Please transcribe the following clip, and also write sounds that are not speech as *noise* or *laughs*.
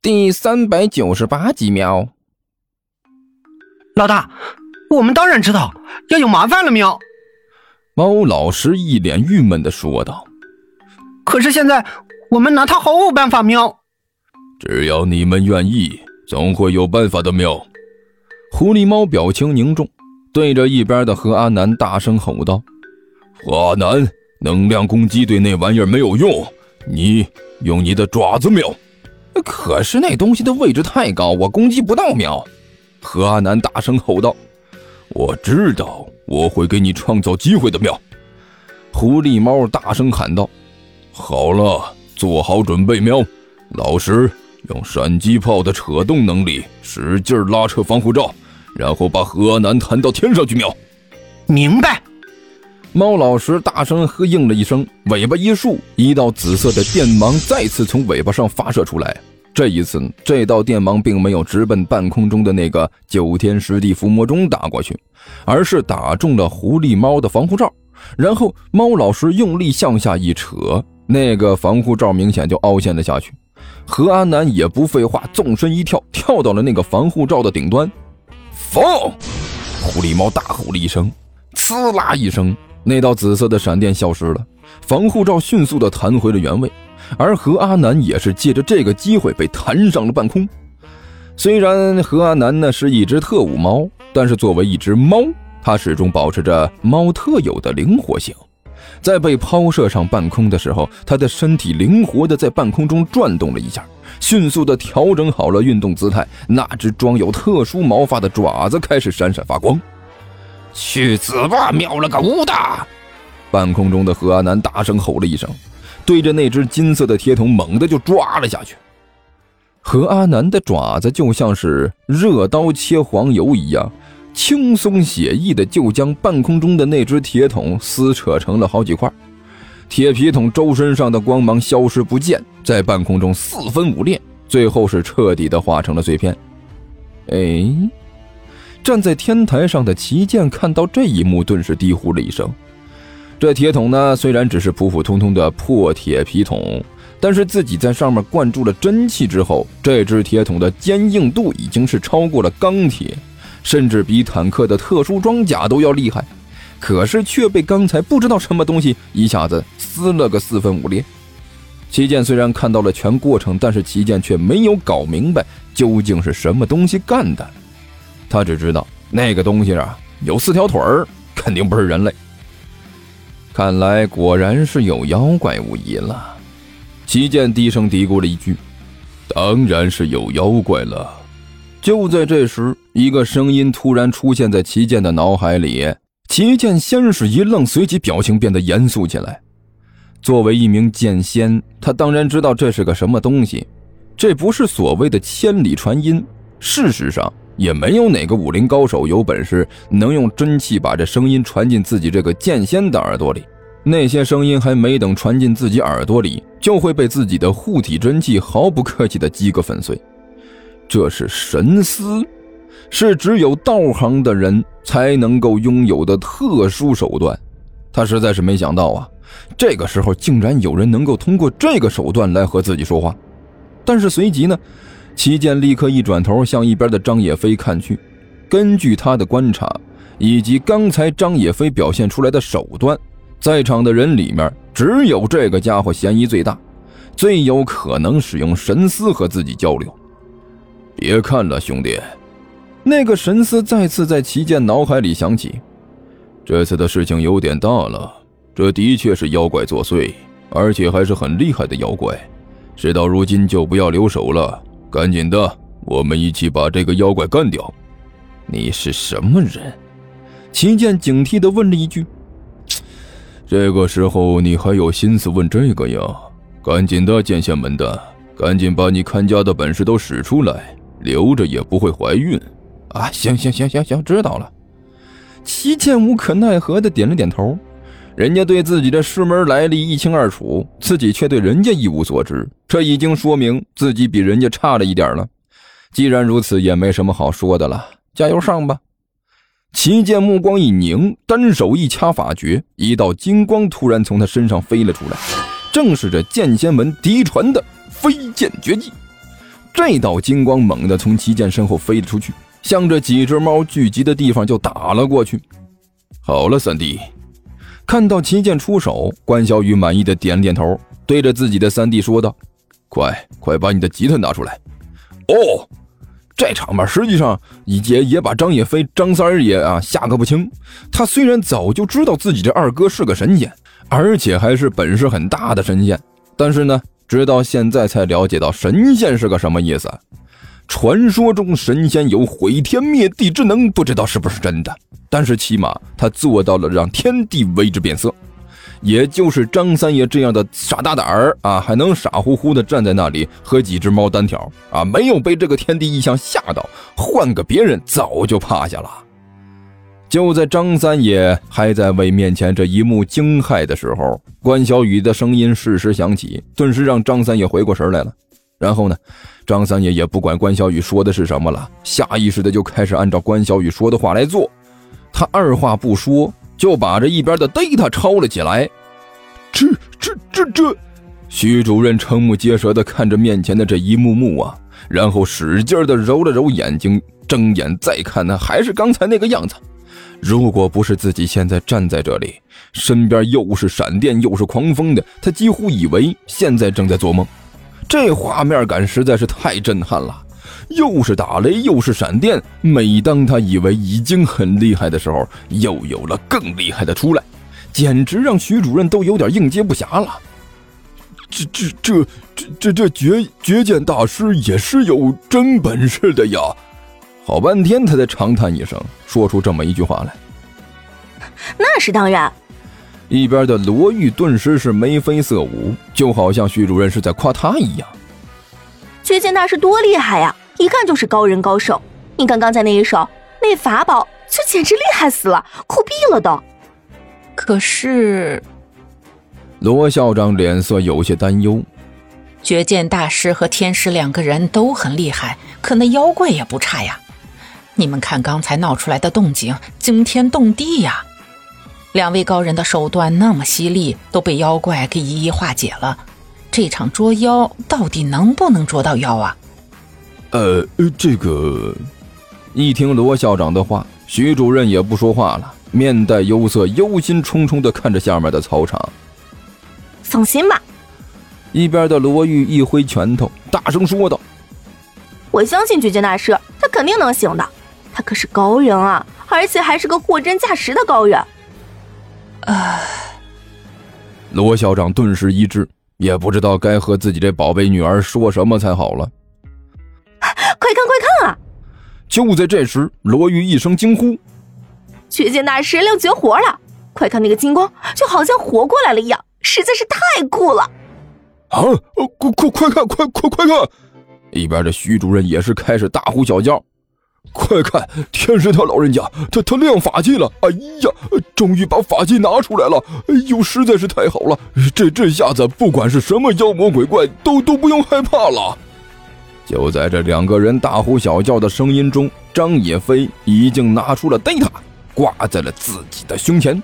第三百九十八集喵。老大，我们当然知道，要有麻烦了喵。猫老师一脸郁闷的说道：“可是现在我们拿他毫无办法喵。只要你们愿意，总会有办法的喵。”狐狸猫表情凝重，对着一边的何阿南大声吼道：“何阿南，能量攻击对那玩意儿没有用，你用你的爪子喵。”可是那东西的位置太高，我攻击不到喵。何阿南大声吼道：“我知道，我会给你创造机会的喵。”狐狸猫大声喊道：“好了，做好准备喵！老师，用闪击炮的扯动能力，使劲拉扯防护罩，然后把何阿南弹到天上去喵！”明白。猫老师大声呵应了一声，尾巴一竖，一道紫色的电芒再次从尾巴上发射出来。这一次，这道电芒并没有直奔半空中的那个九天十地伏魔钟打过去，而是打中了狐狸猫的防护罩。然后，猫老师用力向下一扯，那个防护罩明显就凹陷了下去。何阿南也不废话，纵身一跳，跳到了那个防护罩的顶端。放！狐狸猫大吼了一声，呲啦一声，那道紫色的闪电消失了，防护罩迅速的弹回了原位。而何阿南也是借着这个机会被弹上了半空。虽然何阿南呢是一只特务猫，但是作为一只猫，它始终保持着猫特有的灵活性。在被抛射上半空的时候，它的身体灵活的在半空中转动了一下，迅速的调整好了运动姿态。那只装有特殊毛发的爪子开始闪闪发光。去死吧！喵了个乌的！半空中的何阿南大声吼了一声。对着那只金色的铁桶猛地就抓了下去，何阿南的爪子就像是热刀切黄油一样，轻松写意的就将半空中的那只铁桶撕扯成了好几块，铁皮桶周身上的光芒消失不见，在半空中四分五裂，最后是彻底的化成了碎片。哎，站在天台上的齐剑看到这一幕，顿时低呼了一声。这铁桶呢，虽然只是普普通通的破铁皮桶，但是自己在上面灌注了真气之后，这只铁桶的坚硬度已经是超过了钢铁，甚至比坦克的特殊装甲都要厉害。可是却被刚才不知道什么东西一下子撕了个四分五裂。齐剑虽然看到了全过程，但是齐剑却没有搞明白究竟是什么东西干的。他只知道那个东西啊有四条腿儿，肯定不是人类。看来果然是有妖怪无疑了，齐剑低声嘀咕了一句：“当然是有妖怪了。”就在这时，一个声音突然出现在齐剑的脑海里。齐剑先是一愣，随即表情变得严肃起来。作为一名剑仙，他当然知道这是个什么东西，这不是所谓的千里传音。事实上，也没有哪个武林高手有本事能用真气把这声音传进自己这个剑仙的耳朵里。那些声音还没等传进自己耳朵里，就会被自己的护体真气毫不客气的击个粉碎。这是神思，是只有道行的人才能够拥有的特殊手段。他实在是没想到啊，这个时候竟然有人能够通过这个手段来和自己说话。但是随即呢？齐剑立刻一转头向一边的张野飞看去，根据他的观察，以及刚才张野飞表现出来的手段，在场的人里面只有这个家伙嫌疑最大，最有可能使用神思和自己交流。别看了，兄弟，那个神思再次在齐剑脑海里响起。这次的事情有点大了，这的确是妖怪作祟，而且还是很厉害的妖怪。事到如今，就不要留手了。赶紧的，我们一起把这个妖怪干掉。你是什么人？齐剑警惕地问了一句。这个时候你还有心思问这个呀？赶紧的，剑仙们的，赶紧把你看家的本事都使出来，留着也不会怀孕。啊，行行行行行，知道了。齐剑无可奈何地点了点头。人家对自己的师门来历一清二楚，自己却对人家一无所知，这已经说明自己比人家差了一点了。既然如此，也没什么好说的了，加油上吧！齐剑目光一凝，单手一掐法诀，一道金光突然从他身上飞了出来，正是这剑仙门嫡传的飞剑绝技。这道金光猛地从齐剑身后飞了出去，向着几只猫聚集的地方就打了过去。好了，三弟，看到齐剑出手，关小雨满意的点了点头，对着自己的三弟说道：“快快把你的吉他拿出来。”哦。这场面实际上也也把张野飞张三也啊吓个不轻。他虽然早就知道自己这二哥是个神仙，而且还是本事很大的神仙，但是呢，直到现在才了解到神仙是个什么意思。传说中神仙有毁天灭地之能，不知道是不是真的，但是起码他做到了让天地为之变色。也就是张三爷这样的傻大胆儿啊，还能傻乎乎的站在那里和几只猫单挑啊，没有被这个天地异象吓到，换个别人早就趴下了。就在张三爷还在为面前这一幕惊骇的时候，关小雨的声音适时响起，顿时让张三爷回过神来了。然后呢，张三爷也不管关小雨说的是什么了，下意识的就开始按照关小雨说的话来做，他二话不说。就把这一边的逮他抄了起来，这这这这，徐主任瞠目结舌的看着面前的这一幕幕啊，然后使劲的揉了揉眼睛，睁眼再看，那还是刚才那个样子。如果不是自己现在站在这里，身边又是闪电又是狂风的，他几乎以为现在正在做梦。这画面感实在是太震撼了。又是打雷，又是闪电。每当他以为已经很厉害的时候，又有了更厉害的出来，简直让徐主任都有点应接不暇了。这、这、这、这、这、这绝绝剑大师也是有真本事的呀！好半天，他才长叹一声，说出这么一句话来：“ *laughs* 那是当然。”一边的罗玉顿时是眉飞色舞，就好像徐主任是在夸他一样。绝剑大师多厉害呀！一看就是高人高手，你看刚才那一手，那法宝就简直厉害死了，酷毙了都。可是，罗校长脸色有些担忧。绝剑大师和天师两个人都很厉害，可那妖怪也不差呀。你们看刚才闹出来的动静，惊天动地呀！两位高人的手段那么犀利，都被妖怪给一一化解了。这场捉妖到底能不能捉到妖啊？呃，这个，一听罗校长的话，徐主任也不说话了，面带忧色，忧心忡忡的看着下面的操场。放心吧，一边的罗玉一挥拳头，大声说道：“我相信绝剑大师，他肯定能行的，他可是高人啊，而且还是个货真价实的高人。”啊！罗校长顿时一滞，也不知道该和自己这宝贝女儿说什么才好了。快看快看啊！就在这时，罗玉一声惊呼：“却见大师亮绝活了！快看那个金光，就好像活过来了一样，实在是太酷了！”啊！快快快看，快快快看！一边的徐主任也是开始大呼小叫：“快看，天师他老人家，他他亮法器了！哎呀，终于把法器拿出来了！哎呦，实在是太好了！这这下子，不管是什么妖魔鬼怪，都都不用害怕了。”就在这两个人大呼小叫的声音中，张野飞已经拿出了 data，挂在了自己的胸前。